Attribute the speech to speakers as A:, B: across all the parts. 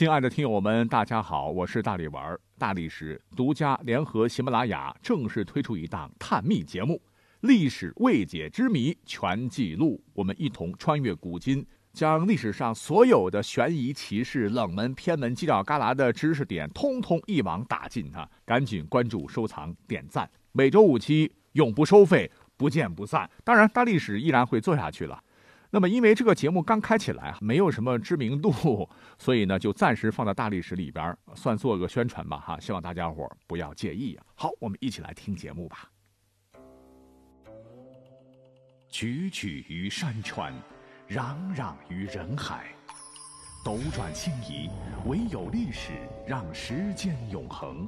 A: 亲爱的听友们，大家好，我是大力丸。大历史独家联合喜马拉雅正式推出一档探秘节目《历史未解之谜全记录》，我们一同穿越古今，将历史上所有的悬疑奇事、冷门偏门、犄角旮旯的知识点，通通一网打尽啊！赶紧关注、收藏、点赞，每周五期，永不收费，不见不散。当然，大历史依然会做下去了。那么，因为这个节目刚开起来，没有什么知名度，所以呢，就暂时放在大历史里边，算做个宣传吧，哈，希望大家伙不要介意啊。好，我们一起来听节目吧。踽踽于山川，攘攘于人海，斗转星移，唯有历史让时间永恒。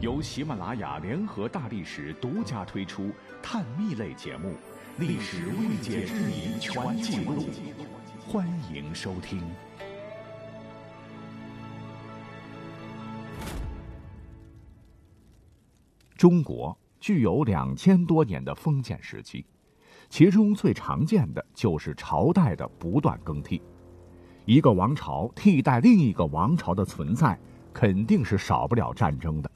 A: 由喜马拉雅联合大历史独家推出探秘类节目。历史未解之谜全记录，欢迎收听。中国具有两千多年的封建时期，其中最常见的就是朝代的不断更替。一个王朝替代另一个王朝的存在，肯定是少不了战争的。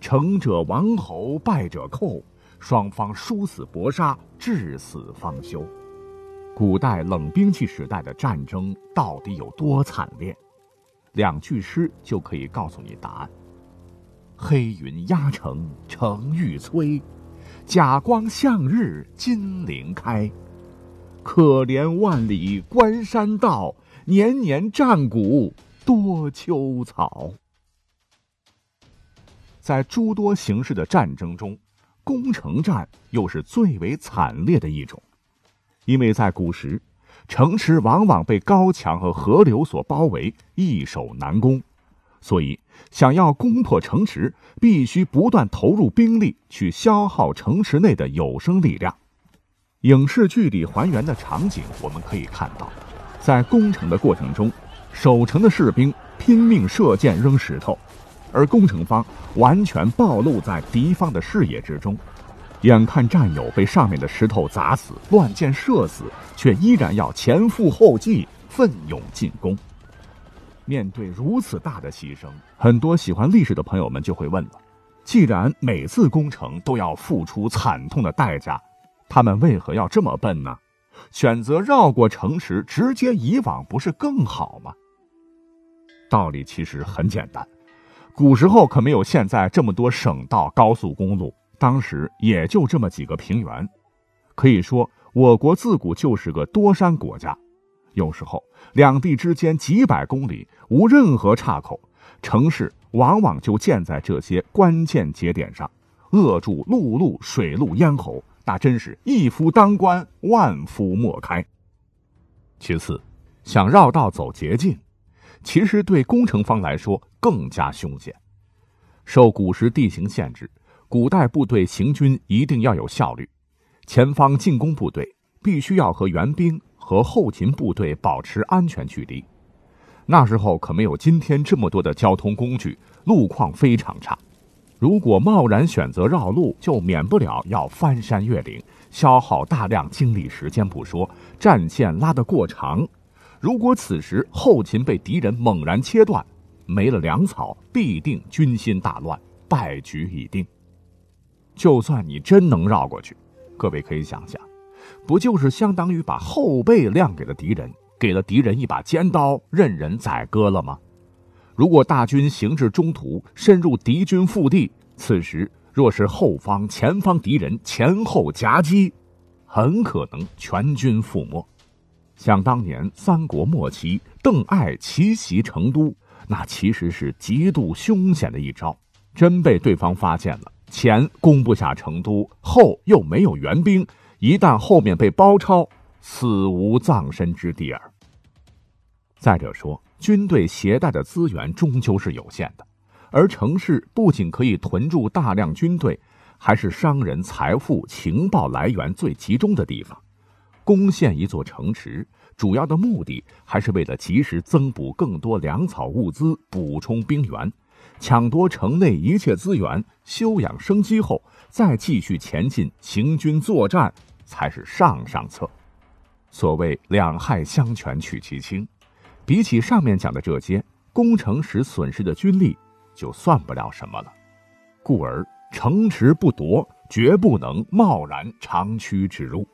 A: 成者王侯，败者寇。双方殊死搏杀，至死方休。古代冷兵器时代的战争到底有多惨烈？两句诗就可以告诉你答案：黑云压城城欲摧，甲光向日金陵开。可怜万里关山道，年年战鼓多秋草。在诸多形式的战争中。攻城战又是最为惨烈的一种，因为在古时，城池往往被高墙和河流所包围，易守难攻，所以想要攻破城池，必须不断投入兵力去消耗城池内的有生力量。影视剧里还原的场景，我们可以看到，在攻城的过程中，守城的士兵拼命射箭扔石头。而攻城方完全暴露在敌方的视野之中，眼看战友被上面的石头砸死、乱箭射死，却依然要前赴后继、奋勇进攻。面对如此大的牺牲，很多喜欢历史的朋友们就会问了：既然每次攻城都要付出惨痛的代价，他们为何要这么笨呢？选择绕过城池直接以往不是更好吗？道理其实很简单。古时候可没有现在这么多省道、高速公路，当时也就这么几个平原。可以说，我国自古就是个多山国家。有时候，两地之间几百公里无任何岔口，城市往往就建在这些关键节点上，扼住陆路、水路咽喉，那真是一夫当关，万夫莫开。其次，想绕道走捷径。其实对工程方来说更加凶险。受古时地形限制，古代部队行军一定要有效率，前方进攻部队必须要和援兵和后勤部队保持安全距离。那时候可没有今天这么多的交通工具，路况非常差。如果贸然选择绕路，就免不了要翻山越岭，消耗大量精力时间不说，战线拉得过长。如果此时后勤被敌人猛然切断，没了粮草，必定军心大乱，败局已定。就算你真能绕过去，各位可以想想，不就是相当于把后背亮给了敌人，给了敌人一把尖刀，任人宰割了吗？如果大军行至中途，深入敌军腹地，此时若是后方、前方敌人前后夹击，很可能全军覆没。想当年三国末期，邓艾奇袭成都，那其实是极度凶险的一招。真被对方发现了，前攻不下成都，后又没有援兵，一旦后面被包抄，死无葬身之地耳。再者说，军队携带的资源终究是有限的，而城市不仅可以屯驻大量军队，还是商人财富、情报来源最集中的地方。攻陷一座城池，主要的目的还是为了及时增补更多粮草物资，补充兵源，抢夺城内一切资源，休养生息后，再继续前进行军作战，才是上上策。所谓两害相权取其轻，比起上面讲的这些，攻城时损失的军力就算不了什么了。故而城池不夺，绝不能贸然长驱直入。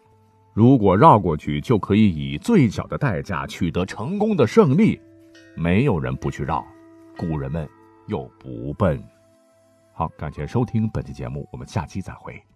A: 如果绕过去就可以以最小的代价取得成功的胜利，没有人不去绕，古人们又不笨。好，感谢收听本期节目，我们下期再会。